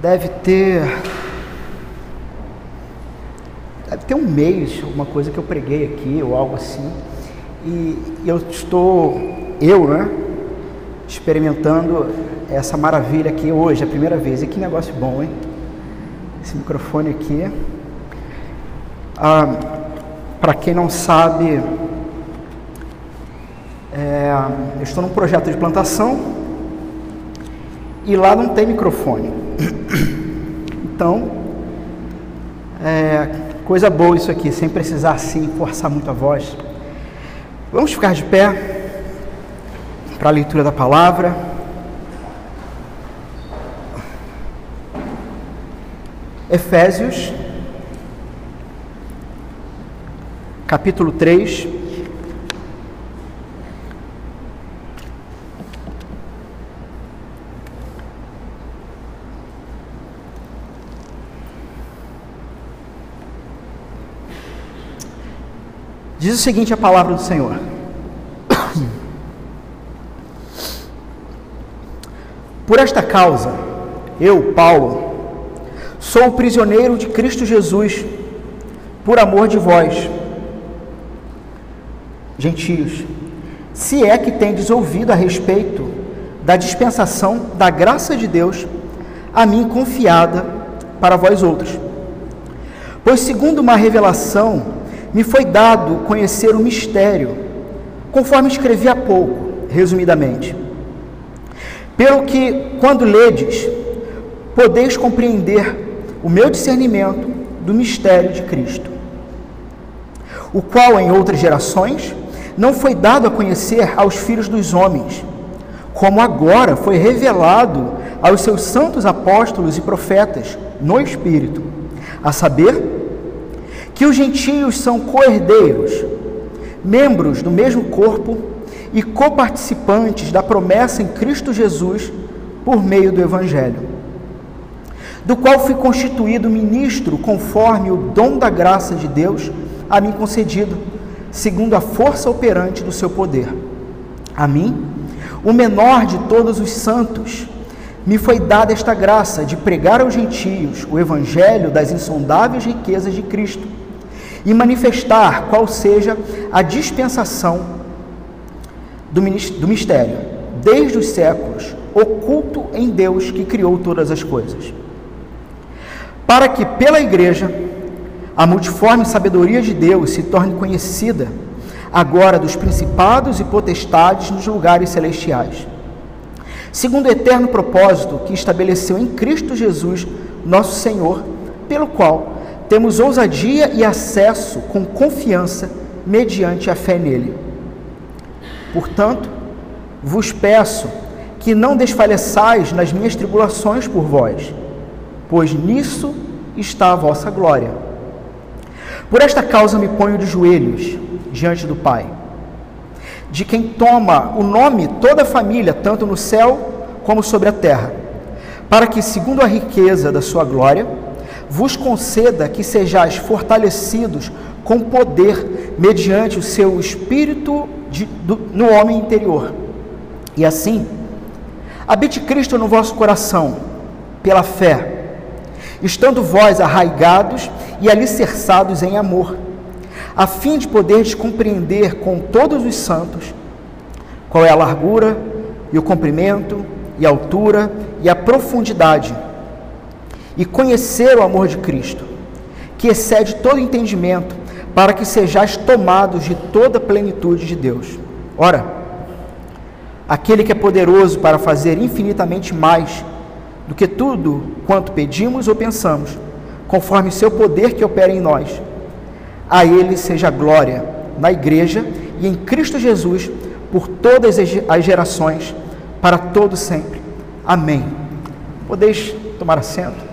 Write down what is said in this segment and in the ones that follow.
deve ter. Deve ter um mês, alguma coisa que eu preguei aqui, ou algo assim. E, eu estou, eu, né, experimentando essa maravilha aqui hoje, a primeira vez. E que negócio bom, hein? Esse microfone aqui. Ah, Para quem não sabe, é, eu estou num projeto de plantação e lá não tem microfone. Então, é, coisa boa isso aqui, sem precisar assim forçar muito a voz. Vamos ficar de pé para a leitura da palavra. Efésios, capítulo 3. Diz o seguinte a palavra do Senhor. Por esta causa, eu, Paulo, sou prisioneiro de Cristo Jesus, por amor de vós, gentios, se é que tendes ouvido a respeito da dispensação da graça de Deus, a mim confiada para vós outros. Pois, segundo uma revelação, me foi dado conhecer o mistério, conforme escrevi há pouco, resumidamente. Pelo que, quando ledes, podeis compreender o meu discernimento do mistério de Cristo, o qual em outras gerações não foi dado a conhecer aos filhos dos homens, como agora foi revelado aos seus santos apóstolos e profetas no Espírito, a saber, que os gentios são coerdeiros, membros do mesmo corpo e coparticipantes da promessa em Cristo Jesus por meio do Evangelho, do qual fui constituído ministro conforme o dom da graça de Deus a mim concedido, segundo a força operante do seu poder. A mim, o menor de todos os santos, me foi dada esta graça de pregar aos gentios o evangelho das insondáveis riquezas de Cristo e manifestar qual seja a dispensação do mistério, desde os séculos, oculto em Deus que criou todas as coisas. Para que pela Igreja a multiforme sabedoria de Deus se torne conhecida agora dos principados e potestades nos lugares celestiais. Segundo o eterno propósito que estabeleceu em Cristo Jesus, nosso Senhor, pelo qual temos ousadia e acesso com confiança mediante a fé nele. Portanto, vos peço que não desfaleçais nas minhas tribulações por vós, pois nisso está a vossa glória. Por esta causa me ponho de joelhos diante do Pai, de quem toma o nome toda a família, tanto no céu como sobre a terra, para que, segundo a riqueza da sua glória, vos conceda que sejais fortalecidos com poder mediante o seu espírito de, do, no homem interior. E assim, habite Cristo no vosso coração, pela fé, estando vós arraigados e alicerçados em amor, a fim de poderes compreender com todos os santos qual é a largura e o comprimento e a altura e a profundidade e conhecer o amor de Cristo, que excede todo entendimento, para que sejais tomados de toda a plenitude de Deus. Ora, aquele que é poderoso para fazer infinitamente mais do que tudo quanto pedimos ou pensamos, conforme seu poder que opera em nós. A ele seja glória na igreja e em Cristo Jesus por todas as gerações, para todo sempre. Amém. Podeis tomar assento.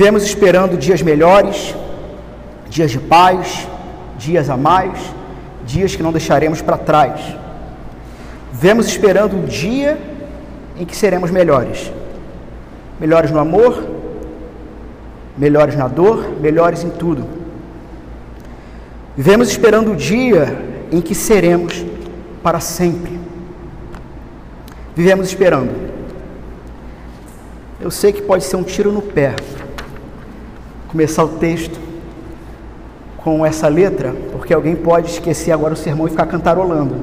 Vivemos esperando dias melhores, dias de paz, dias a mais, dias que não deixaremos para trás. Vivemos esperando o dia em que seremos melhores. Melhores no amor, melhores na dor, melhores em tudo. Vivemos esperando o dia em que seremos para sempre. Vivemos esperando. Eu sei que pode ser um tiro no pé começar o texto com essa letra, porque alguém pode esquecer agora o sermão e ficar cantarolando,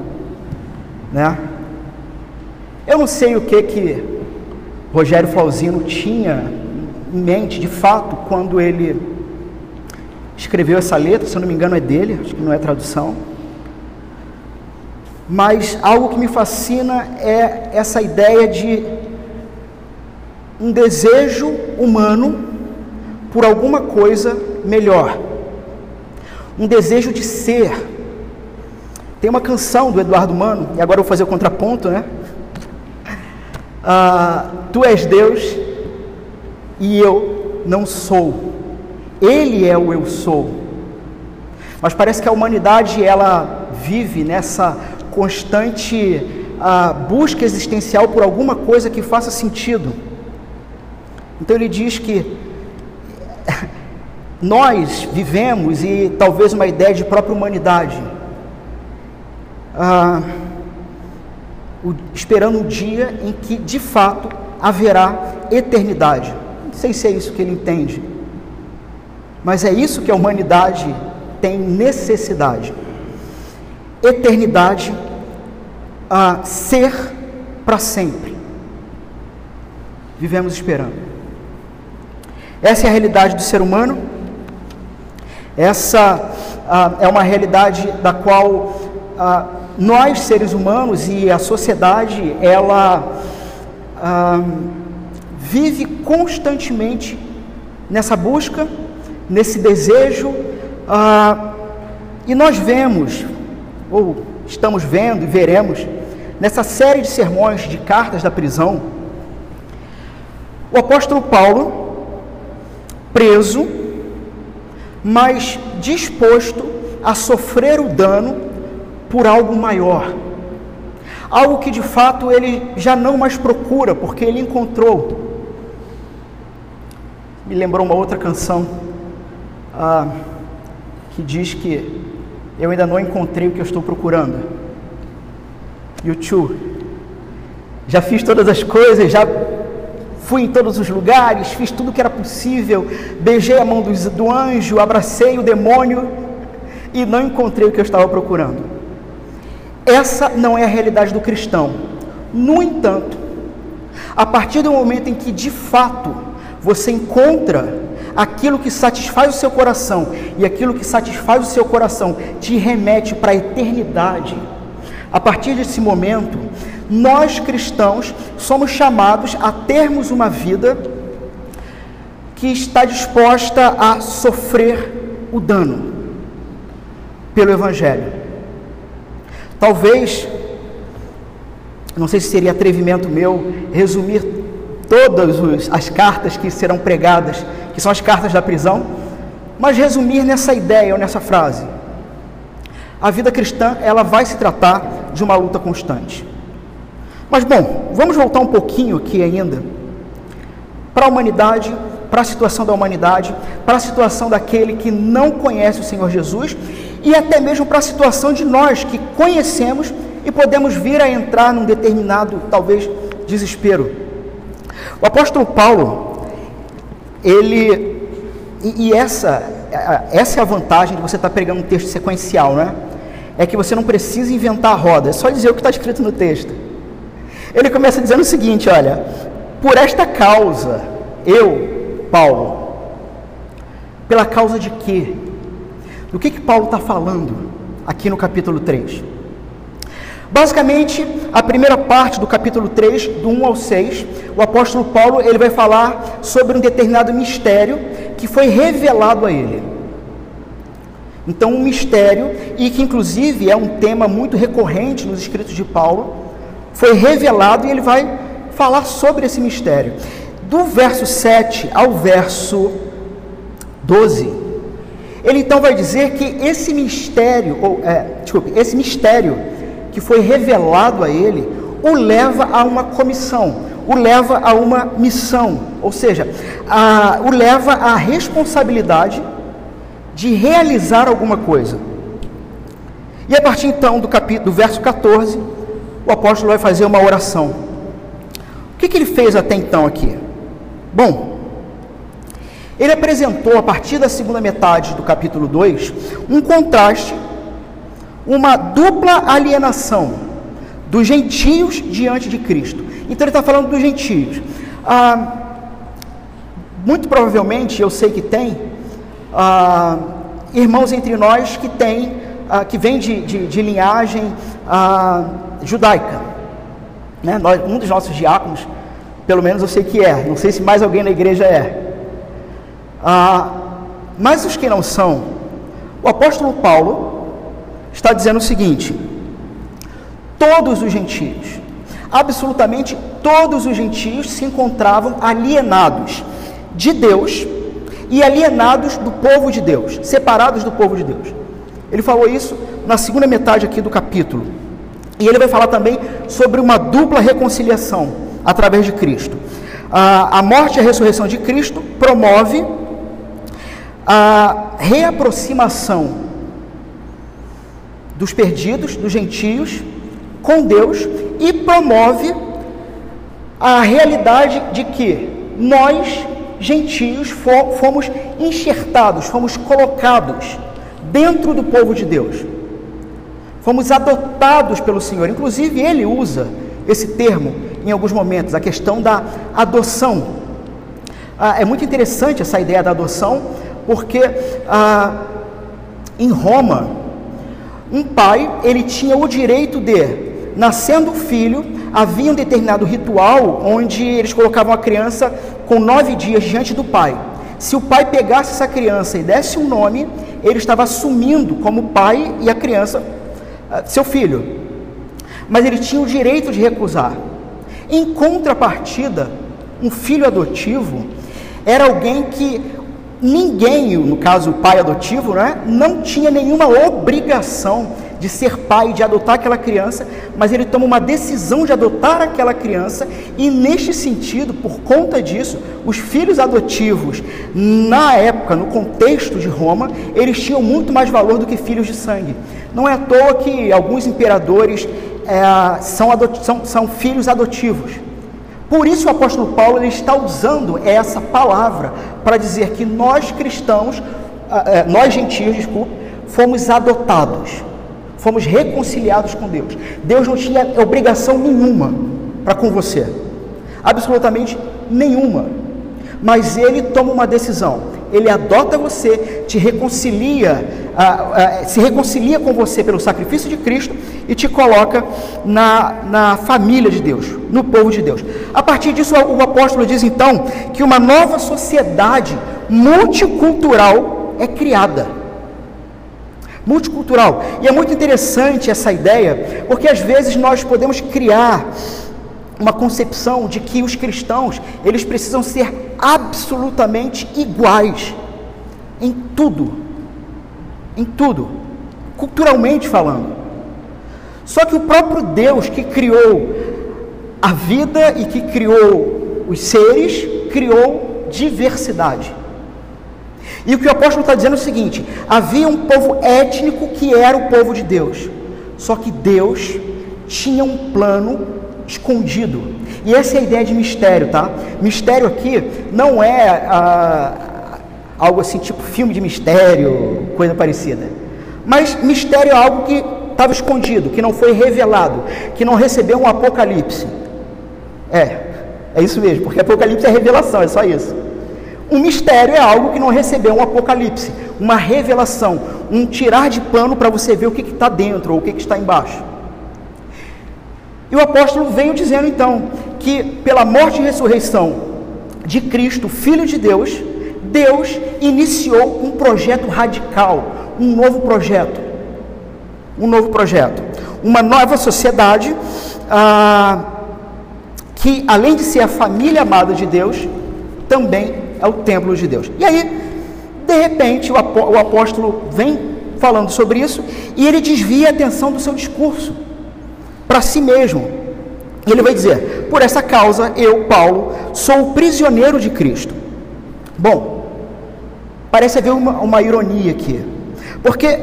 né? Eu não sei o que que Rogério Flauzino tinha em mente, de fato, quando ele escreveu essa letra, se eu não me engano é dele, acho que não é tradução. Mas algo que me fascina é essa ideia de um desejo humano por alguma coisa melhor. Um desejo de ser. Tem uma canção do Eduardo Mano, e agora eu vou fazer o contraponto, né? Ah, tu és Deus e eu não sou. Ele é o eu sou. Mas parece que a humanidade ela vive nessa constante ah, busca existencial por alguma coisa que faça sentido. Então ele diz que nós vivemos e talvez uma ideia de própria humanidade, ah, o, esperando um dia em que de fato haverá eternidade. Não sei se é isso que ele entende, mas é isso que a humanidade tem necessidade. Eternidade, a ser para sempre. Vivemos esperando. Essa é a realidade do ser humano. Essa ah, é uma realidade da qual ah, nós, seres humanos, e a sociedade, ela ah, vive constantemente nessa busca, nesse desejo, ah, e nós vemos, ou estamos vendo e veremos, nessa série de sermões de cartas da prisão, o apóstolo Paulo, preso, mas disposto a sofrer o dano por algo maior. Algo que de fato ele já não mais procura, porque ele encontrou. Me lembrou uma outra canção ah, que diz que eu ainda não encontrei o que eu estou procurando. YouTube. Já fiz todas as coisas, já Fui em todos os lugares, fiz tudo o que era possível, beijei a mão do, do anjo, abracei o demônio e não encontrei o que eu estava procurando. Essa não é a realidade do cristão. No entanto, a partir do momento em que de fato você encontra aquilo que satisfaz o seu coração e aquilo que satisfaz o seu coração te remete para a eternidade, a partir desse momento, nós cristãos somos chamados a termos uma vida que está disposta a sofrer o dano pelo Evangelho. Talvez, não sei se seria atrevimento meu, resumir todas as cartas que serão pregadas, que são as cartas da prisão, mas resumir nessa ideia ou nessa frase. A vida cristã, ela vai se tratar de uma luta constante. Mas bom, vamos voltar um pouquinho aqui ainda para a humanidade, para a situação da humanidade, para a situação daquele que não conhece o Senhor Jesus e até mesmo para a situação de nós que conhecemos e podemos vir a entrar num determinado, talvez, desespero. O apóstolo Paulo, ele, e, essa, essa é a vantagem de você estar pregando um texto sequencial, né? É que você não precisa inventar a roda, é só dizer o que está escrito no texto. Ele começa dizendo o seguinte: olha, por esta causa, eu, Paulo, pela causa de quê? Do que, que Paulo está falando aqui no capítulo 3? Basicamente, a primeira parte do capítulo 3, do 1 ao 6, o apóstolo Paulo ele vai falar sobre um determinado mistério que foi revelado a ele. Então, um mistério, e que inclusive é um tema muito recorrente nos escritos de Paulo, foi revelado e ele vai falar sobre esse mistério. Do verso 7 ao verso 12, ele então vai dizer que esse mistério, ou, é, desculpe, esse mistério que foi revelado a ele, o leva a uma comissão, o leva a uma missão, ou seja, a, o leva à responsabilidade de realizar alguma coisa. E a partir então do, capítulo, do verso 14, o apóstolo vai fazer uma oração. O que, que ele fez até então aqui? Bom, ele apresentou a partir da segunda metade do capítulo 2 um contraste, uma dupla alienação dos gentios diante de Cristo. Então ele está falando dos gentios. Ah, muito provavelmente, eu sei que tem ah, irmãos entre nós que têm ah, que vem de, de, de linhagem ah, judaica. Né? Nós, um dos nossos diáconos, pelo menos eu sei que é, não sei se mais alguém na igreja é. Ah, mas os que não são, o apóstolo Paulo está dizendo o seguinte: todos os gentios, absolutamente todos os gentios se encontravam alienados de Deus e alienados do povo de Deus, separados do povo de Deus. Ele falou isso na segunda metade aqui do capítulo. E ele vai falar também sobre uma dupla reconciliação através de Cristo. A, a morte e a ressurreição de Cristo promove a reaproximação dos perdidos, dos gentios, com Deus e promove a realidade de que nós, gentios, fomos enxertados, fomos colocados dentro do povo de Deus. Fomos adotados pelo Senhor. Inclusive, ele usa esse termo em alguns momentos, a questão da adoção. Ah, é muito interessante essa ideia da adoção, porque ah, em Roma, um pai ele tinha o direito de, nascendo o filho, havia um determinado ritual onde eles colocavam a criança com nove dias diante do pai. Se o pai pegasse essa criança e desse um nome, ele estava assumindo como pai e a criança, ah, seu filho. Mas ele tinha o direito de recusar. Em contrapartida, um filho adotivo era alguém que ninguém, no caso o pai adotivo, né, não tinha nenhuma obrigação de ser pai, de adotar aquela criança, mas ele toma uma decisão de adotar aquela criança, e neste sentido, por conta disso, os filhos adotivos, na época, no contexto de Roma, eles tinham muito mais valor do que filhos de sangue. Não é à toa que alguns imperadores é, são, são, são filhos adotivos. Por isso o apóstolo Paulo ele está usando essa palavra para dizer que nós cristãos, é, nós gentios, desculpe, fomos adotados fomos reconciliados com Deus. Deus não tinha obrigação nenhuma para com você, absolutamente nenhuma. Mas Ele toma uma decisão. Ele adota você, te reconcilia, se reconcilia com você pelo sacrifício de Cristo e te coloca na, na família de Deus, no povo de Deus. A partir disso, o apóstolo diz então que uma nova sociedade multicultural é criada multicultural. E é muito interessante essa ideia, porque às vezes nós podemos criar uma concepção de que os cristãos, eles precisam ser absolutamente iguais em tudo. Em tudo, culturalmente falando. Só que o próprio Deus que criou a vida e que criou os seres, criou diversidade. E o que o apóstolo está dizendo é o seguinte: havia um povo étnico que era o povo de Deus, só que Deus tinha um plano escondido. E essa é a ideia de mistério, tá? Mistério aqui não é ah, algo assim tipo filme de mistério, coisa parecida. Mas mistério é algo que estava escondido, que não foi revelado, que não recebeu um apocalipse. É, é isso mesmo, porque apocalipse é revelação, é só isso. Um mistério é algo que não recebeu um apocalipse, uma revelação, um tirar de pano para você ver o que está dentro ou o que, que está embaixo. E o apóstolo veio dizendo então que pela morte e ressurreição de Cristo, Filho de Deus, Deus iniciou um projeto radical, um novo projeto. Um novo projeto. Uma nova sociedade ah, que, além de ser a família amada de Deus, também é o templo de Deus. E aí, de repente, o apóstolo vem falando sobre isso e ele desvia a atenção do seu discurso. para si mesmo. Ele vai dizer: Por essa causa, eu, Paulo, sou prisioneiro de Cristo. Bom, parece haver uma, uma ironia aqui, porque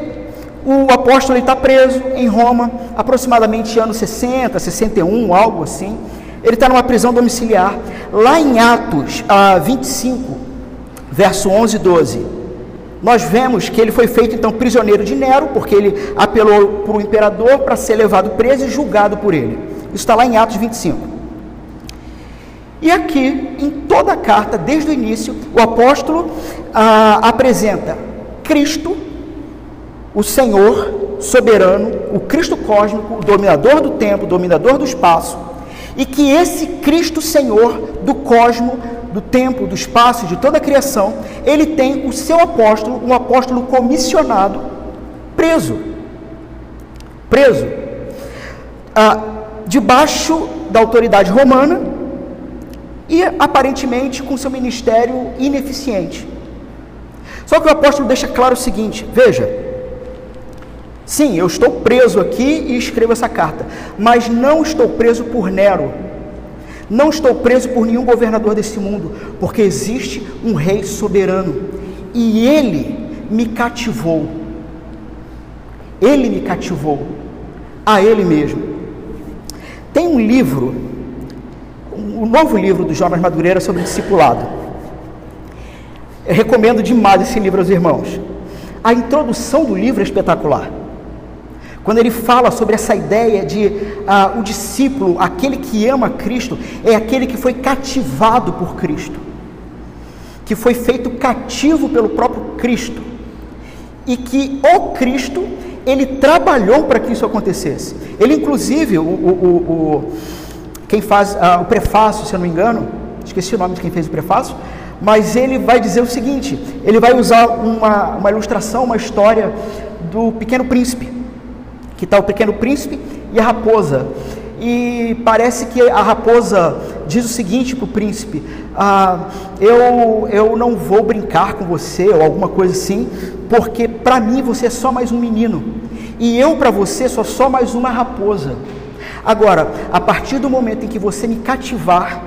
o apóstolo está preso em Roma, aproximadamente anos 60, 61, algo assim. Ele está numa prisão domiciliar. Lá em Atos ah, 25, verso 11 e 12, nós vemos que ele foi feito então prisioneiro de Nero, porque ele apelou para o imperador para ser levado preso e julgado por ele. Isso está lá em Atos 25. E aqui, em toda a carta, desde o início, o apóstolo ah, apresenta Cristo, o Senhor soberano, o Cristo cósmico, o dominador do tempo, o dominador do espaço, e que esse Cristo Senhor do cosmo, do tempo, do espaço, de toda a criação, ele tem o seu apóstolo, um apóstolo comissionado, preso. Preso. Ah, debaixo da autoridade romana e aparentemente com seu ministério ineficiente. Só que o apóstolo deixa claro o seguinte: veja, sim, eu estou preso aqui e escrevo essa carta, mas não estou preso por Nero, não estou preso por nenhum governador desse mundo, porque existe um rei soberano e ele me cativou. Ele me cativou a ele mesmo. Tem um livro, um novo livro do Jonas Madureira sobre discipulado. Eu recomendo demais esse livro aos irmãos. A introdução do livro é espetacular. Quando ele fala sobre essa ideia de uh, o discípulo, aquele que ama Cristo, é aquele que foi cativado por Cristo, que foi feito cativo pelo próprio Cristo, e que o Cristo ele trabalhou para que isso acontecesse. Ele, inclusive, o, o, o quem faz uh, o prefácio, se eu não me engano, esqueci o nome de quem fez o prefácio, mas ele vai dizer o seguinte: ele vai usar uma, uma ilustração, uma história do Pequeno Príncipe, que está o Pequeno Príncipe e a raposa. E parece que a raposa diz o seguinte para o príncipe: ah, eu, eu não vou brincar com você, ou alguma coisa assim, porque para mim você é só mais um menino, e eu para você sou só mais uma raposa. Agora, a partir do momento em que você me cativar,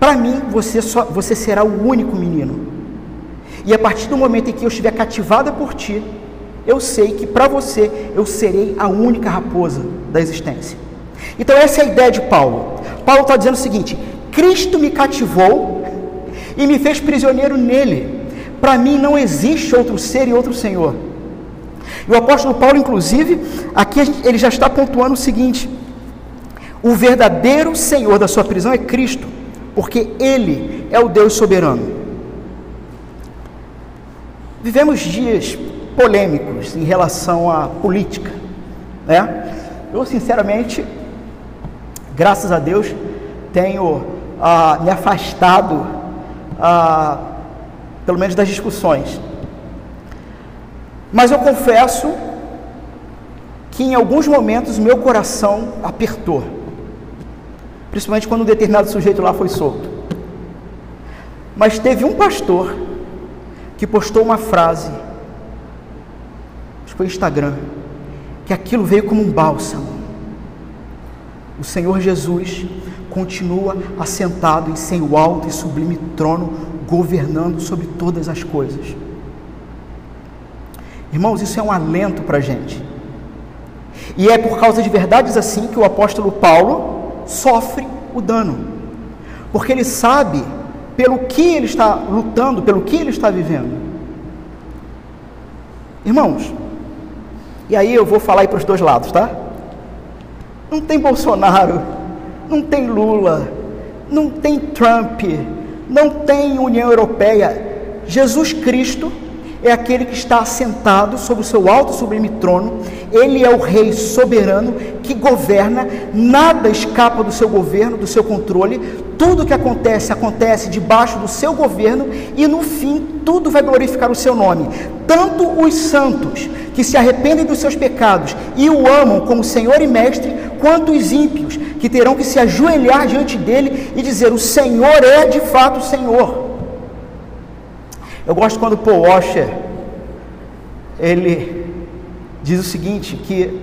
para mim você, só, você será o único menino. E a partir do momento em que eu estiver cativada por ti, eu sei que para você eu serei a única raposa da existência. Então, essa é a ideia de Paulo. Paulo está dizendo o seguinte: Cristo me cativou e me fez prisioneiro nele. Para mim não existe outro ser e outro Senhor. E o apóstolo Paulo, inclusive, aqui ele já está pontuando o seguinte: o verdadeiro Senhor da sua prisão é Cristo, porque Ele é o Deus soberano. Vivemos dias polêmicos em relação à política, né? Eu, sinceramente, graças a Deus, tenho ah, me afastado, ah, pelo menos das discussões. Mas eu confesso que em alguns momentos meu coração apertou, principalmente quando um determinado sujeito lá foi solto. Mas teve um pastor que postou uma frase, foi Instagram, que aquilo veio como um bálsamo. O Senhor Jesus continua assentado em seu alto e sublime trono, governando sobre todas as coisas. Irmãos, isso é um alento para a gente. E é por causa de verdades assim que o apóstolo Paulo sofre o dano, porque ele sabe pelo que ele está lutando, pelo que ele está vivendo. Irmãos, e aí eu vou falar aí para os dois lados, tá? Não tem Bolsonaro, não tem Lula, não tem Trump, não tem União Europeia. Jesus Cristo é aquele que está assentado sobre o seu alto sublime trono, ele é o rei soberano que governa, nada escapa do seu governo, do seu controle, tudo que acontece, acontece debaixo do seu governo e no fim tudo vai glorificar o seu nome. Tanto os santos que se arrependem dos seus pecados e o amam como Senhor e Mestre, quanto os ímpios que terão que se ajoelhar diante dele e dizer: O Senhor é de fato o Senhor. Eu gosto quando Paul Washer ele diz o seguinte, que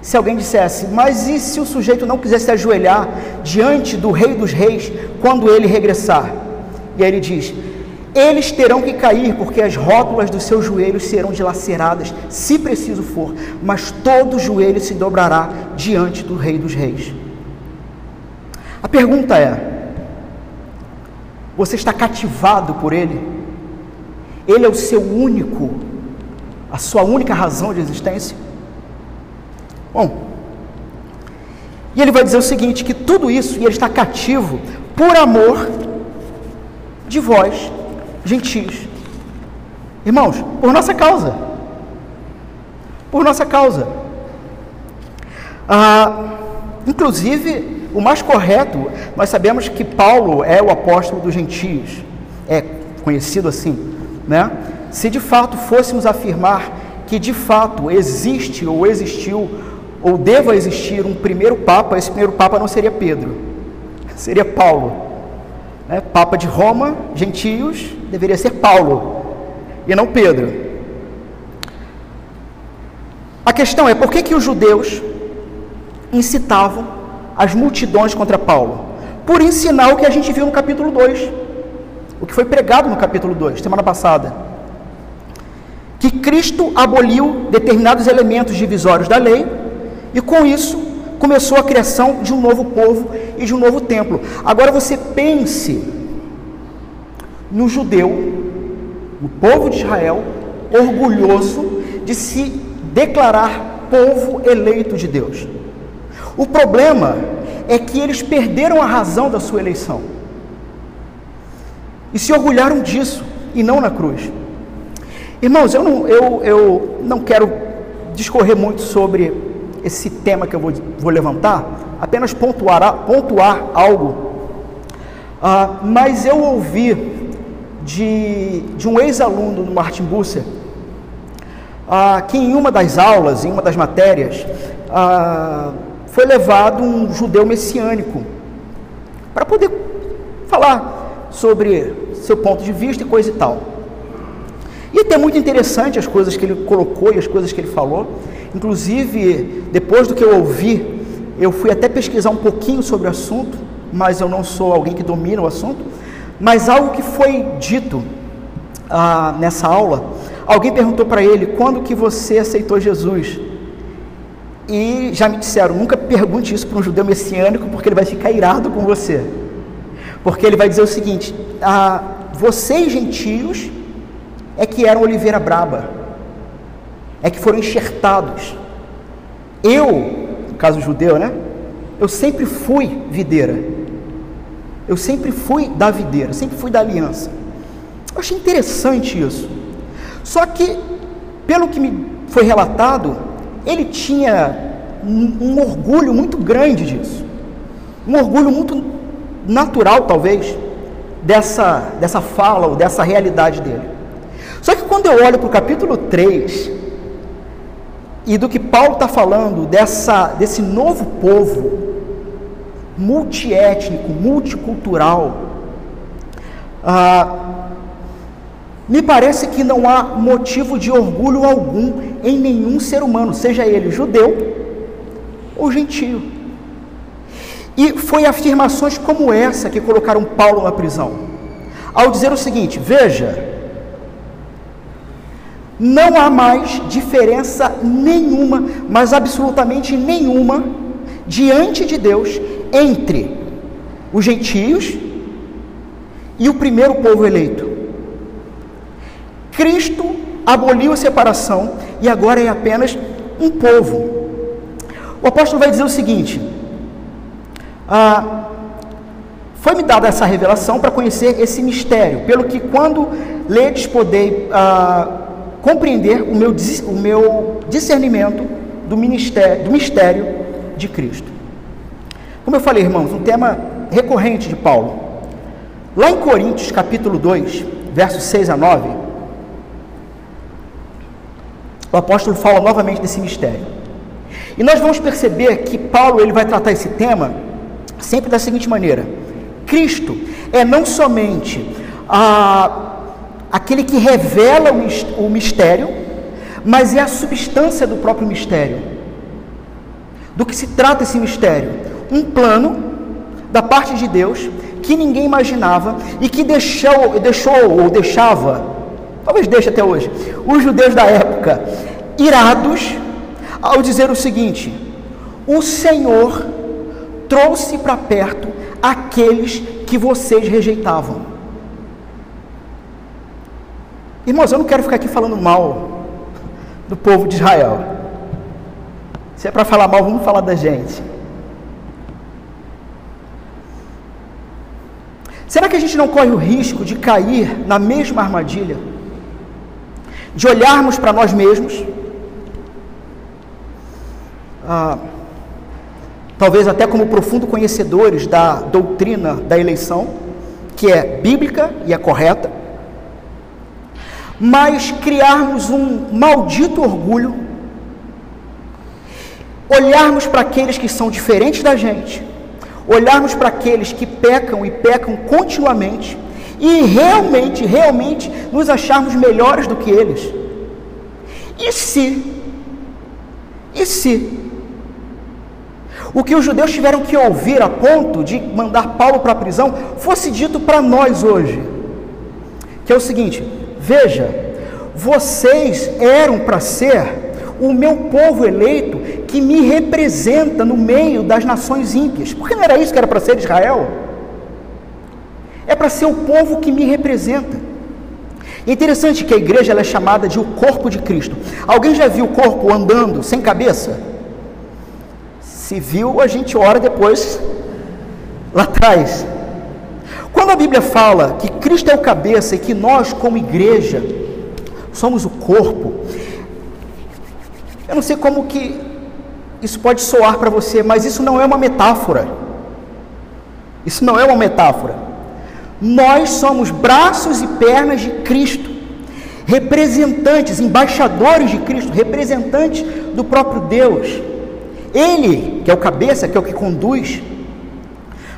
se alguém dissesse, mas e se o sujeito não quisesse ajoelhar diante do Rei dos Reis quando ele regressar? E aí ele diz: eles terão que cair, porque as rótulas dos seus joelhos serão dilaceradas, se preciso for, mas todo joelho se dobrará diante do Rei dos Reis. A pergunta é: você está cativado por Ele? Ele é o seu único, a sua única razão de existência? Bom, e ele vai dizer o seguinte: que tudo isso, e ele está cativo por amor de vós, gentios. Irmãos, por nossa causa. Por nossa causa. Ah, inclusive, o mais correto, nós sabemos que Paulo é o apóstolo dos gentios, é conhecido assim, né? Se de fato fôssemos afirmar que de fato existe ou existiu ou deva existir um primeiro Papa, esse primeiro Papa não seria Pedro, seria Paulo. Né? Papa de Roma, gentios, deveria ser Paulo e não Pedro. A questão é por que, que os judeus incitavam as multidões contra Paulo? Por ensinar o que a gente viu no capítulo 2, o que foi pregado no capítulo 2, semana passada. Que Cristo aboliu determinados elementos divisórios da lei e com isso começou a criação de um novo povo e de um novo templo. Agora você pense no judeu, no povo de Israel, orgulhoso de se declarar povo eleito de Deus. O problema é que eles perderam a razão da sua eleição e se orgulharam disso e não na cruz. Irmãos, eu não, eu, eu não quero discorrer muito sobre esse tema que eu vou, vou levantar, apenas pontuar, pontuar algo. Ah, mas eu ouvi de, de um ex-aluno do Martin Busser ah, que em uma das aulas, em uma das matérias, ah, foi levado um judeu messiânico para poder falar sobre seu ponto de vista e coisa e tal. E até muito interessante as coisas que ele colocou e as coisas que ele falou. Inclusive, depois do que eu ouvi, eu fui até pesquisar um pouquinho sobre o assunto, mas eu não sou alguém que domina o assunto. Mas algo que foi dito ah, nessa aula, alguém perguntou para ele quando que você aceitou Jesus. E já me disseram, nunca pergunte isso para um judeu messiânico, porque ele vai ficar irado com você. Porque ele vai dizer o seguinte: ah, vocês gentios é que eram oliveira braba é que foram enxertados. Eu, no caso judeu, né? Eu sempre fui videira. Eu sempre fui da videira, sempre fui da aliança. Eu achei interessante isso. Só que, pelo que me foi relatado, ele tinha um, um orgulho muito grande disso. Um orgulho muito natural, talvez, dessa, dessa fala ou dessa realidade dele. Só que quando eu olho para o capítulo 3, e do que Paulo está falando dessa, desse novo povo multiétnico, multicultural, ah, me parece que não há motivo de orgulho algum em nenhum ser humano, seja ele judeu ou gentio. E foi afirmações como essa que colocaram Paulo na prisão, ao dizer o seguinte: veja, não há mais diferença nenhuma, mas absolutamente nenhuma, diante de Deus entre os gentios e o primeiro povo eleito. Cristo aboliu a separação e agora é apenas um povo. O apóstolo vai dizer o seguinte: ah, foi-me dada essa revelação para conhecer esse mistério, pelo que quando ledes podei ah, compreender o meu, o meu discernimento do, ministério, do mistério de Cristo. Como eu falei, irmãos, um tema recorrente de Paulo. Lá em Coríntios, capítulo 2, versos 6 a 9, o apóstolo fala novamente desse mistério. E nós vamos perceber que Paulo ele vai tratar esse tema sempre da seguinte maneira: Cristo é não somente a aquele que revela o mistério, mas é a substância do próprio mistério. do que se trata esse mistério. Um plano da parte de Deus que ninguém imaginava e que deixou, deixou ou deixava, talvez deixe até hoje, os judeus da época irados ao dizer o seguinte: o Senhor trouxe para perto aqueles que vocês rejeitavam. Irmãos, eu não quero ficar aqui falando mal do povo de Israel. Se é para falar mal, vamos falar da gente. Será que a gente não corre o risco de cair na mesma armadilha? De olharmos para nós mesmos, ah, talvez até como profundo conhecedores da doutrina da eleição, que é bíblica e é correta, mas criarmos um maldito orgulho, olharmos para aqueles que são diferentes da gente, olharmos para aqueles que pecam e pecam continuamente e realmente, realmente nos acharmos melhores do que eles. E se? E se? O que os judeus tiveram que ouvir a ponto de mandar Paulo para a prisão fosse dito para nós hoje. Que é o seguinte: veja, vocês eram para ser o meu povo eleito que me representa no meio das nações ímpias. Porque não era isso que era para ser Israel? É para ser o povo que me representa. É interessante que a igreja é chamada de o corpo de Cristo. Alguém já viu o corpo andando sem cabeça? Se viu, a gente ora depois lá atrás. Quando a Bíblia fala que Cristo é o cabeça e que nós, como igreja, somos o corpo, eu não sei como que isso pode soar para você, mas isso não é uma metáfora. Isso não é uma metáfora. Nós somos braços e pernas de Cristo, representantes, embaixadores de Cristo, representantes do próprio Deus. Ele, que é o cabeça, que é o que conduz,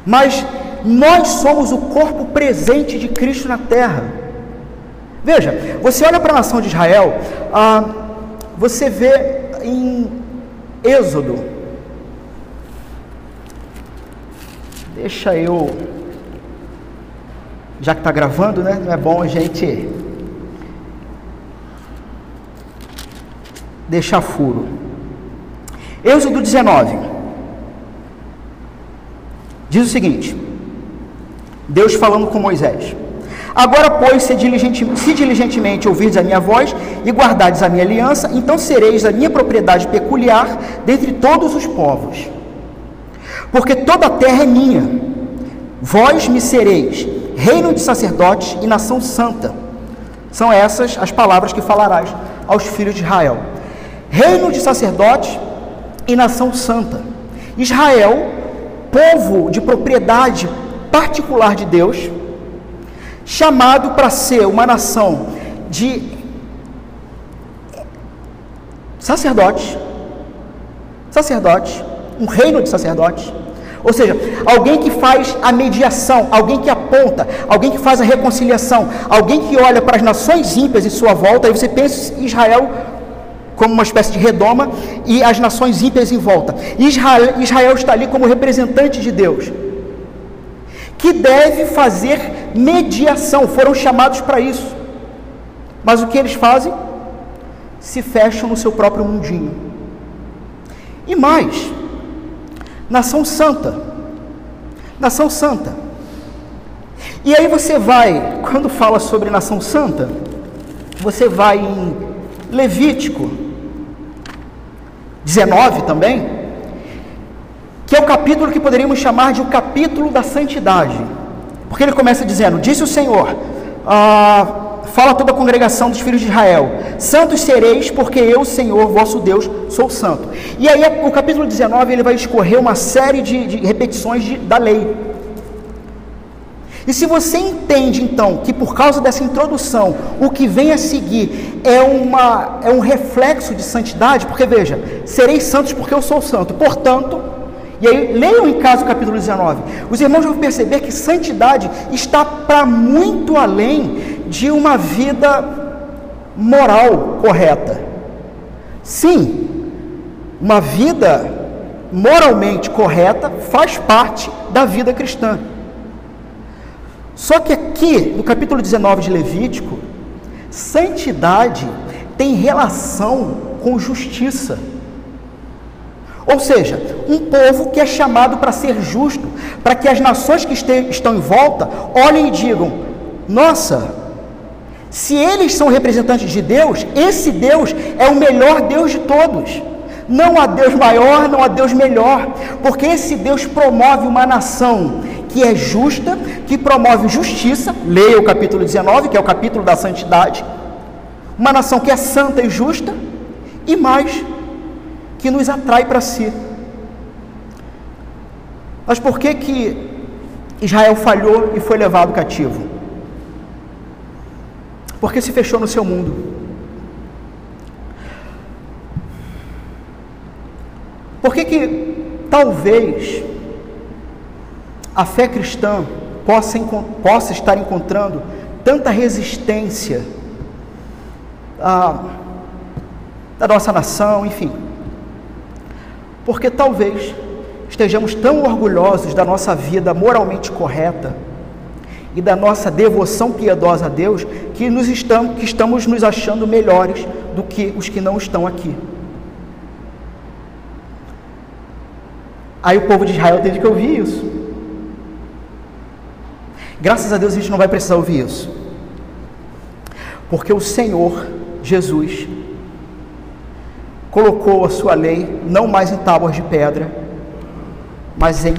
mas nós somos o corpo presente de Cristo na terra. Veja, você olha para a nação de Israel, ah, você vê em Êxodo, deixa eu, já que está gravando, né? Não é bom a gente deixar furo. Êxodo 19 diz o seguinte: Deus falando com Moisés. Agora, pois, se, diligente, se diligentemente ouvirdes a minha voz e guardardes a minha aliança, então sereis a minha propriedade peculiar dentre todos os povos. Porque toda a terra é minha. Vós me sereis reino de sacerdotes e nação santa. São essas as palavras que falarás aos filhos de Israel. Reino de sacerdotes e nação santa. Israel, povo de propriedade particular de Deus, chamado para ser uma nação de sacerdotes, sacerdotes, um reino de sacerdotes. Ou seja, alguém que faz a mediação, alguém que aponta, alguém que faz a reconciliação, alguém que olha para as nações ímpias em sua volta, aí você pensa Israel como uma espécie de redoma e as nações ímpias em volta. Israel, Israel está ali como representante de Deus que deve fazer mediação, foram chamados para isso. Mas o que eles fazem? Se fecham no seu próprio mundinho. E mais, nação santa. Nação santa. E aí você vai, quando fala sobre nação santa, você vai em Levítico 19 também, que é o capítulo que poderíamos chamar de o capítulo da santidade. Porque ele começa dizendo: Disse o Senhor, ah, fala toda a congregação dos filhos de Israel: Santos sereis, porque eu, Senhor, vosso Deus, sou santo. E aí, o capítulo 19, ele vai escorrer uma série de, de repetições de, da lei. E se você entende então que por causa dessa introdução, o que vem a seguir é, uma, é um reflexo de santidade, porque veja, sereis santos porque eu sou santo, portanto, e aí, leiam em casa o capítulo 19. Os irmãos vão perceber que santidade está para muito além de uma vida moral correta. Sim, uma vida moralmente correta faz parte da vida cristã. Só que aqui, no capítulo 19 de Levítico, santidade tem relação com justiça. Ou seja, um povo que é chamado para ser justo, para que as nações que estão em volta olhem e digam: nossa, se eles são representantes de Deus, esse Deus é o melhor Deus de todos. Não há Deus maior, não há Deus melhor, porque esse Deus promove uma nação que é justa, que promove justiça. Leia o capítulo 19, que é o capítulo da santidade. Uma nação que é santa e justa, e mais, que nos atrai para si. Mas por que que Israel falhou e foi levado cativo? Porque se fechou no seu mundo. Por que que talvez a fé cristã possa, possa estar encontrando tanta resistência a, da nossa nação, enfim? Porque talvez estejamos tão orgulhosos da nossa vida moralmente correta e da nossa devoção piedosa a Deus que, nos estamos, que estamos nos achando melhores do que os que não estão aqui. Aí o povo de Israel teve que ouvir isso. Graças a Deus a gente não vai precisar ouvir isso. Porque o Senhor Jesus colocou a sua lei não mais em tábuas de pedra, mas em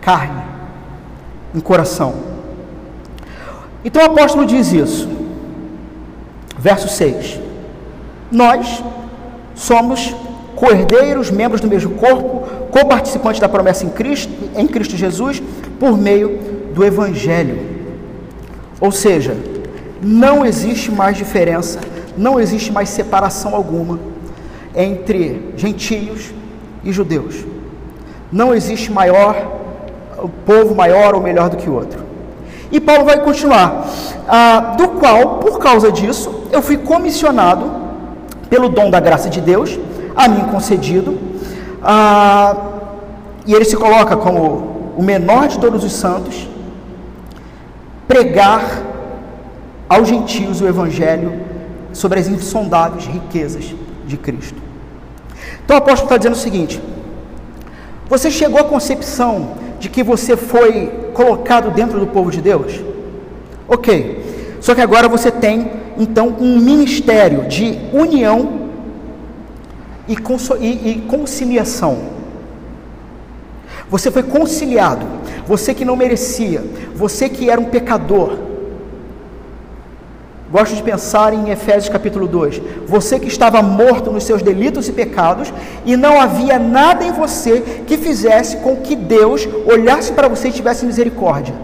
carne, em coração. Então o apóstolo diz isso. Verso 6. Nós somos cordeiros, membros do mesmo corpo, co-participantes da promessa em Cristo, em Cristo Jesus, por meio do evangelho. Ou seja, não existe mais diferença, não existe mais separação alguma entre gentios e judeus. Não existe maior, o povo maior ou melhor do que o outro. E Paulo vai continuar, ah, do qual, por causa disso, eu fui comissionado pelo dom da graça de Deus, a mim concedido, ah, e ele se coloca como o menor de todos os santos, pregar aos gentios o evangelho sobre as insondáveis riquezas de Cristo. Então o apóstolo está dizendo o seguinte: você chegou à concepção de que você foi colocado dentro do povo de Deus? Ok. Só que agora você tem então um ministério de união e, e, e conciliação. Você foi conciliado. Você que não merecia. Você que era um pecador Gosto de pensar em Efésios capítulo 2. Você que estava morto nos seus delitos e pecados, e não havia nada em você que fizesse com que Deus olhasse para você e tivesse misericórdia.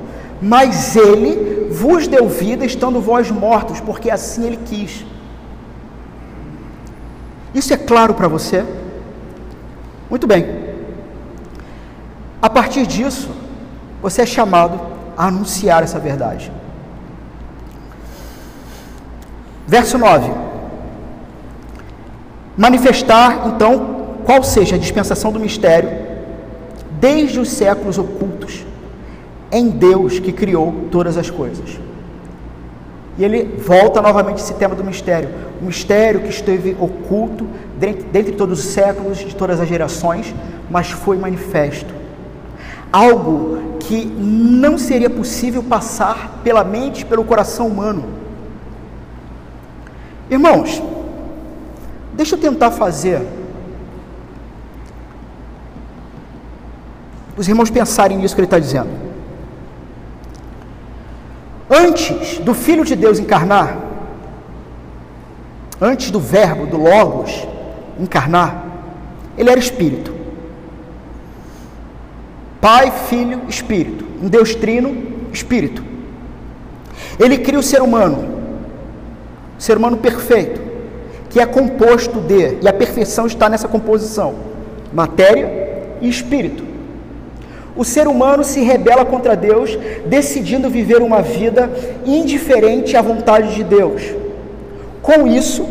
Mas Ele vos deu vida estando vós mortos, porque assim Ele quis. Isso é claro para você? Muito bem. A partir disso, você é chamado a anunciar essa verdade. Verso 9. Manifestar, então, qual seja a dispensação do mistério, desde os séculos ocultos, em Deus que criou todas as coisas. E ele volta novamente esse tema do mistério. O mistério que esteve oculto dentre, dentre todos os séculos, de todas as gerações, mas foi manifesto. Algo que não seria possível passar pela mente, pelo coração humano Irmãos, deixa eu tentar fazer os irmãos pensarem nisso que ele está dizendo. Antes do Filho de Deus encarnar, antes do Verbo, do Logos encarnar, ele era Espírito. Pai, Filho, Espírito. Um Deus trino, Espírito. Ele cria o ser humano ser humano perfeito, que é composto de, e a perfeição está nessa composição, matéria e espírito. O ser humano se rebela contra Deus, decidindo viver uma vida indiferente à vontade de Deus. Com isso,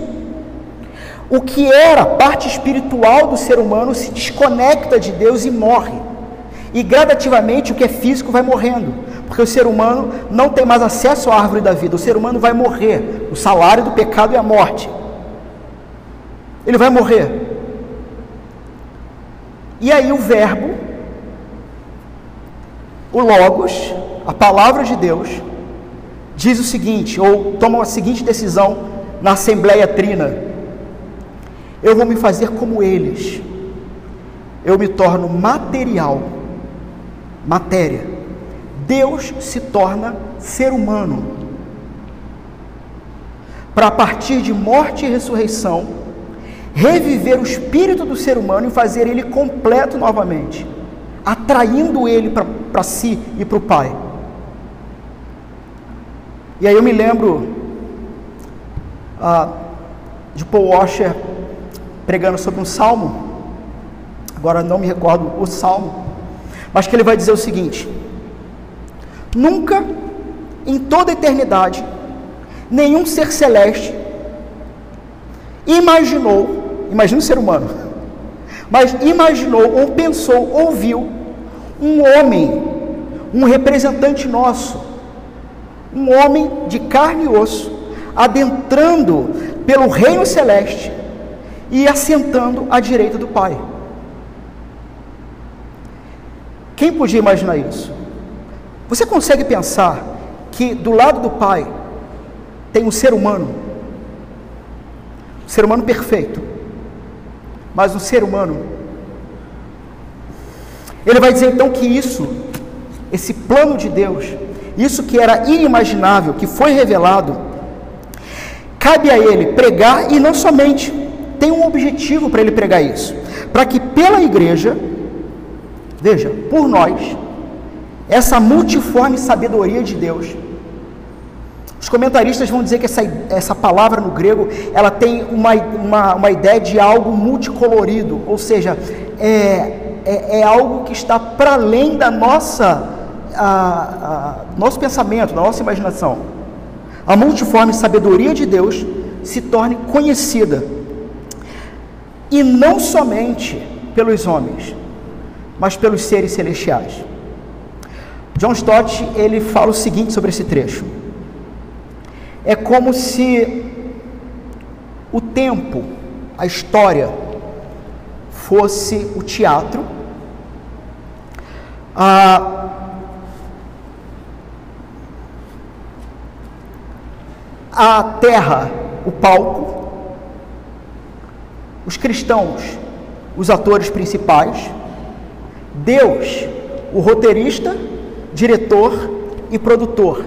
O que era parte espiritual do ser humano se desconecta de Deus e morre. E gradativamente o que é físico vai morrendo, porque o ser humano não tem mais acesso à árvore da vida, o ser humano vai morrer. O salário do pecado é a morte. Ele vai morrer. E aí o Verbo, o Logos, a palavra de Deus, diz o seguinte, ou toma a seguinte decisão na Assembleia Trina: Eu vou me fazer como eles, eu me torno material, matéria. Deus se torna ser humano, para a partir de morte e ressurreição, reviver o espírito do ser humano e fazer ele completo novamente, atraindo ele para si e para o Pai. E aí eu me lembro ah, de Paul Washer pregando sobre um salmo, agora não me recordo o salmo, mas que ele vai dizer o seguinte: Nunca, em toda a eternidade, nenhum ser celeste imaginou, imagina o ser humano, mas imaginou ou pensou, ouviu um homem, um representante nosso, um homem de carne e osso, adentrando pelo reino celeste e assentando à direita do Pai. Quem podia imaginar isso? Você consegue pensar que do lado do Pai tem um ser humano, um ser humano perfeito, mas um ser humano. Ele vai dizer então que isso, esse plano de Deus, isso que era inimaginável, que foi revelado, cabe a ele pregar e não somente, tem um objetivo para ele pregar isso, para que pela igreja, veja, por nós, essa multiforme sabedoria de Deus. Os comentaristas vão dizer que essa, essa palavra no grego ela tem uma, uma, uma ideia de algo multicolorido, ou seja, é, é, é algo que está para além da nossa a, a, nosso pensamento, da nossa imaginação, a multiforme sabedoria de Deus se torne conhecida. E não somente pelos homens, mas pelos seres celestiais. John Stott, ele fala o seguinte sobre esse trecho. É como se o tempo, a história, fosse o teatro, a, a terra, o palco, os cristãos, os atores principais, Deus, o roteirista, diretor e produtor.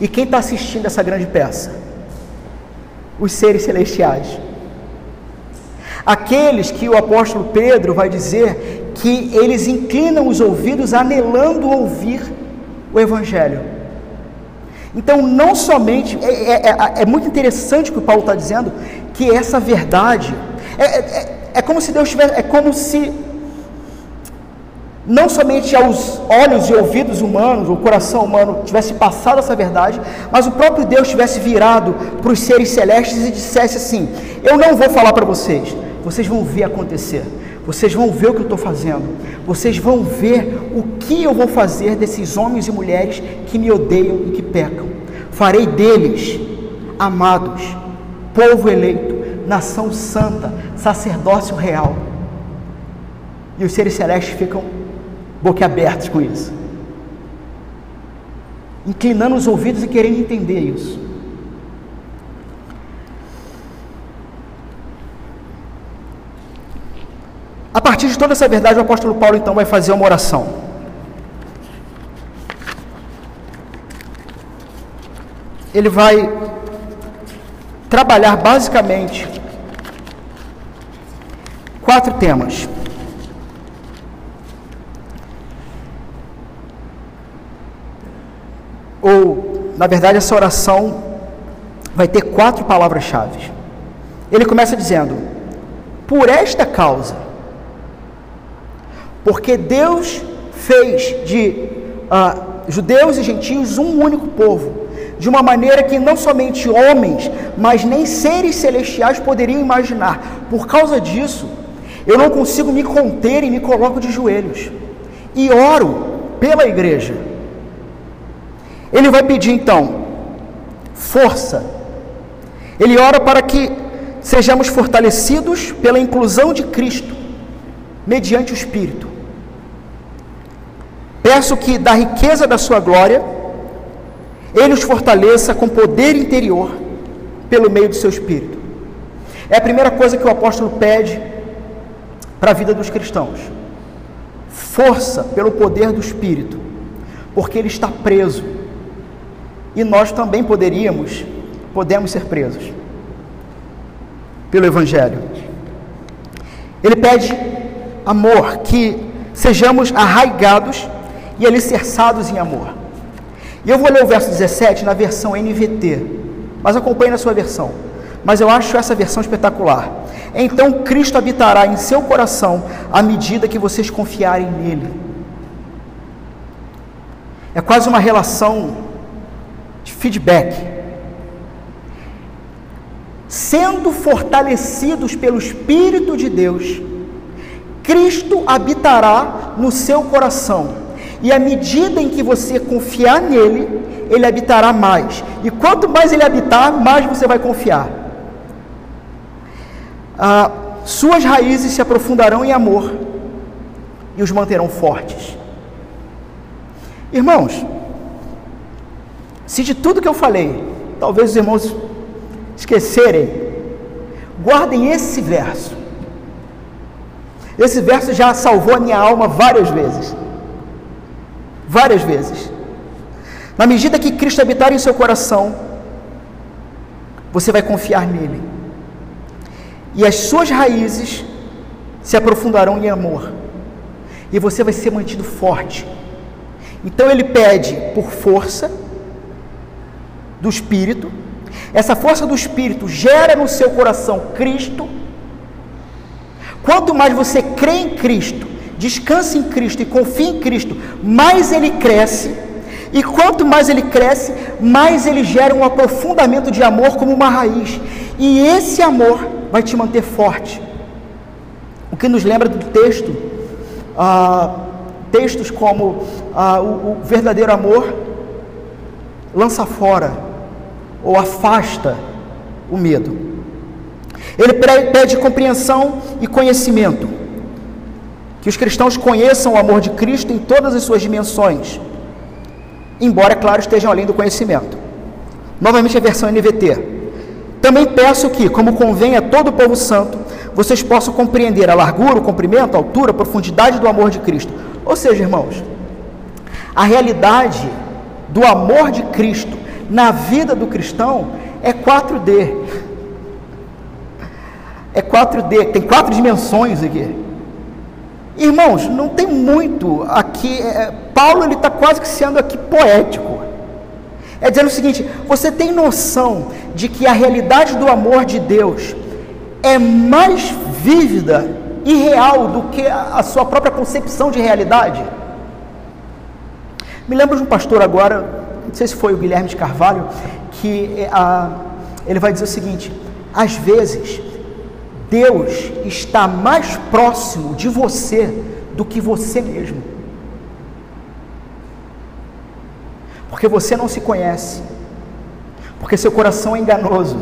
E quem está assistindo essa grande peça? Os seres celestiais. Aqueles que o apóstolo Pedro vai dizer que eles inclinam os ouvidos anelando ouvir o Evangelho. Então, não somente, é, é, é, é muito interessante o que o Paulo está dizendo, que essa verdade, é, é, é, como se Deus tivesse, é como se, não somente aos olhos e ouvidos humanos, o coração humano tivesse passado essa verdade, mas o próprio Deus tivesse virado para os seres celestes e dissesse assim: Eu não vou falar para vocês, vocês vão ver acontecer. Vocês vão ver o que eu estou fazendo. Vocês vão ver o que eu vou fazer desses homens e mulheres que me odeiam e que pecam. Farei deles amados, povo eleito, nação santa, sacerdócio real. E os seres celestes ficam boquiabertos com isso, inclinando os ouvidos e querendo entender isso. A partir de toda essa verdade, o apóstolo Paulo então vai fazer uma oração. Ele vai trabalhar basicamente quatro temas. Ou, na verdade, essa oração vai ter quatro palavras-chave. Ele começa dizendo: Por esta causa, porque Deus fez de uh, judeus e gentios um único povo, de uma maneira que não somente homens, mas nem seres celestiais poderiam imaginar. Por causa disso, eu não consigo me conter e me coloco de joelhos e oro pela igreja. Ele vai pedir então força. Ele ora para que sejamos fortalecidos pela inclusão de Cristo mediante o Espírito. Peço que da riqueza da sua glória ele os fortaleça com poder interior pelo meio do seu Espírito. É a primeira coisa que o apóstolo pede para a vida dos cristãos. Força pelo poder do Espírito, porque ele está preso. E nós também poderíamos, podemos ser presos pelo Evangelho. Ele pede amor, que sejamos arraigados e alicerçados em amor. E eu vou ler o verso 17 na versão NVT, mas acompanhe na sua versão. Mas eu acho essa versão espetacular. Então Cristo habitará em seu coração à medida que vocês confiarem nele. É quase uma relação de feedback. Sendo fortalecidos pelo Espírito de Deus, Cristo habitará no seu coração. E à medida em que você confiar nele, ele habitará mais. E quanto mais ele habitar, mais você vai confiar ah, suas raízes se aprofundarão em amor e os manterão fortes. Irmãos, se de tudo que eu falei, talvez os irmãos esquecerem, guardem esse verso. Esse verso já salvou a minha alma várias vezes. Várias vezes. Na medida que Cristo habitar em seu coração, você vai confiar nele e as suas raízes se aprofundarão em amor, e você vai ser mantido forte. Então ele pede por força do Espírito, essa força do Espírito gera no seu coração Cristo. Quanto mais você crê em Cristo, descansa em Cristo e confia em Cristo, mais ele cresce. E quanto mais ele cresce, mais ele gera um aprofundamento de amor como uma raiz. E esse amor vai te manter forte. O que nos lembra do texto, ah, textos como ah, o, o verdadeiro amor lança fora ou afasta o medo. Ele pede compreensão e conhecimento. Que os cristãos conheçam o amor de Cristo em todas as suas dimensões, embora, claro, estejam além do conhecimento. Novamente a versão NVT. Também peço que, como convém a todo o povo santo, vocês possam compreender a largura, o comprimento, a altura, a profundidade do amor de Cristo. Ou seja, irmãos, a realidade do amor de Cristo na vida do cristão é 4D. É 4D, tem quatro dimensões aqui. Irmãos, não tem muito aqui. É, Paulo ele está quase que sendo aqui poético. É dizendo o seguinte: você tem noção de que a realidade do amor de Deus é mais vívida e real do que a sua própria concepção de realidade? Me lembro de um pastor agora, não sei se foi o Guilherme de Carvalho, que é, a, ele vai dizer o seguinte: às vezes Deus está mais próximo de você do que você mesmo. Porque você não se conhece. Porque seu coração é enganoso.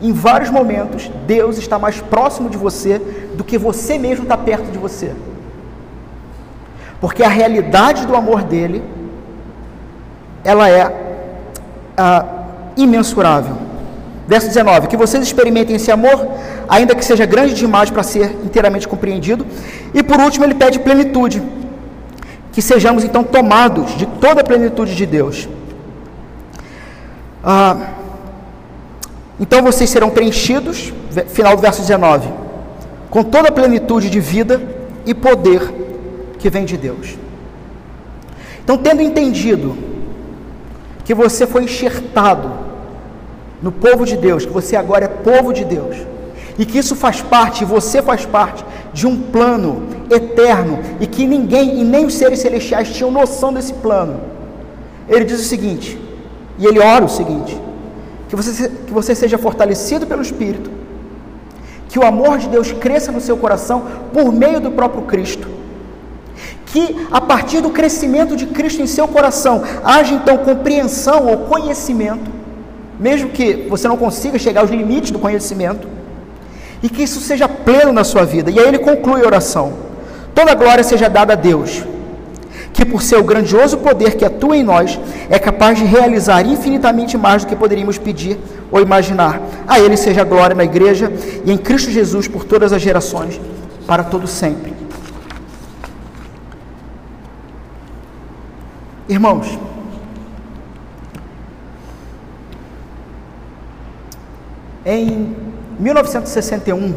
Em vários momentos, Deus está mais próximo de você do que você mesmo está perto de você. Porque a realidade do amor dele, ela é ah, imensurável. Verso 19: Que vocês experimentem esse amor, ainda que seja grande demais para ser inteiramente compreendido. E por último, ele pede plenitude que sejamos então tomados de toda a plenitude de Deus. Ah, então vocês serão preenchidos, final do verso 19, com toda a plenitude de vida e poder que vem de Deus. Então, tendo entendido que você foi enxertado no povo de Deus, que você agora é povo de Deus, e que isso faz parte, você faz parte de um plano eterno e que ninguém e nem os seres celestiais tinham noção desse plano. ele diz o seguinte, e ele ora o seguinte: que você, que você seja fortalecido pelo Espírito, que o amor de Deus cresça no seu coração por meio do próprio Cristo, que a partir do crescimento de Cristo em seu coração haja então compreensão ou conhecimento, mesmo que você não consiga chegar aos limites do conhecimento, e que isso seja pleno na sua vida. E aí ele conclui a oração: toda glória seja dada a Deus que por seu grandioso poder que atua em nós, é capaz de realizar infinitamente mais do que poderíamos pedir ou imaginar. A Ele seja a glória na igreja e em Cristo Jesus por todas as gerações, para todo sempre. Irmãos, em 1961,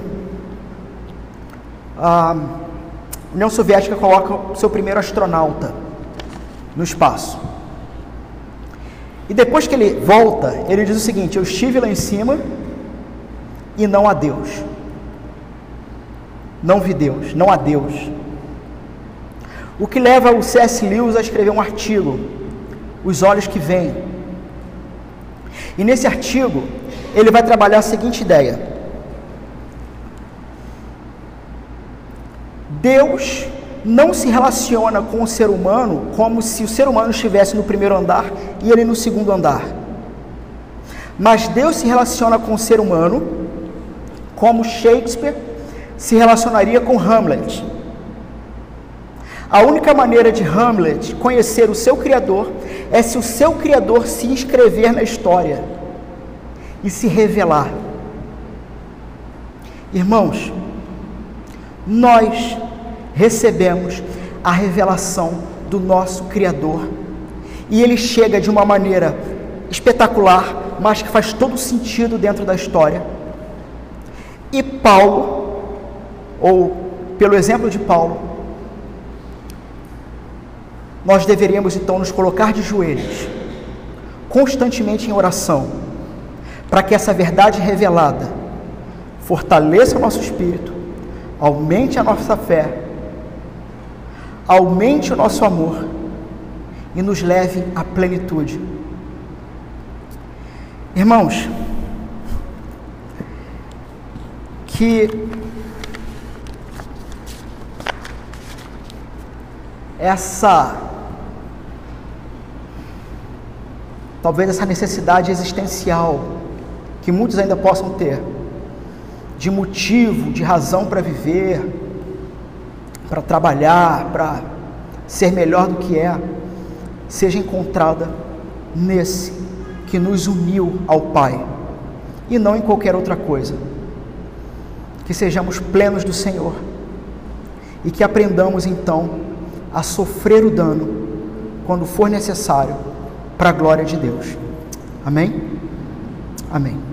ah, a União Soviética coloca seu primeiro astronauta no espaço. E depois que ele volta, ele diz o seguinte: Eu estive lá em cima e não há Deus. Não vi Deus, não há Deus. O que leva o C.S. Lewis a escrever um artigo, Os Olhos que Vêm. E nesse artigo, ele vai trabalhar a seguinte ideia: Deus não se relaciona com o ser humano como se o ser humano estivesse no primeiro andar e ele no segundo andar. Mas Deus se relaciona com o ser humano como Shakespeare se relacionaria com Hamlet. A única maneira de Hamlet conhecer o seu Criador é se o seu Criador se inscrever na história e se revelar. Irmãos, nós recebemos a revelação do nosso Criador. E ele chega de uma maneira espetacular, mas que faz todo sentido dentro da história. E Paulo, ou pelo exemplo de Paulo, nós deveríamos então nos colocar de joelhos, constantemente em oração, para que essa verdade revelada fortaleça o nosso espírito, aumente a nossa fé aumente o nosso amor e nos leve à plenitude. Irmãos, que essa talvez essa necessidade existencial que muitos ainda possam ter de motivo, de razão para viver, para trabalhar, para ser melhor do que é, seja encontrada nesse que nos uniu ao Pai e não em qualquer outra coisa. Que sejamos plenos do Senhor e que aprendamos então a sofrer o dano quando for necessário para a glória de Deus. Amém? Amém.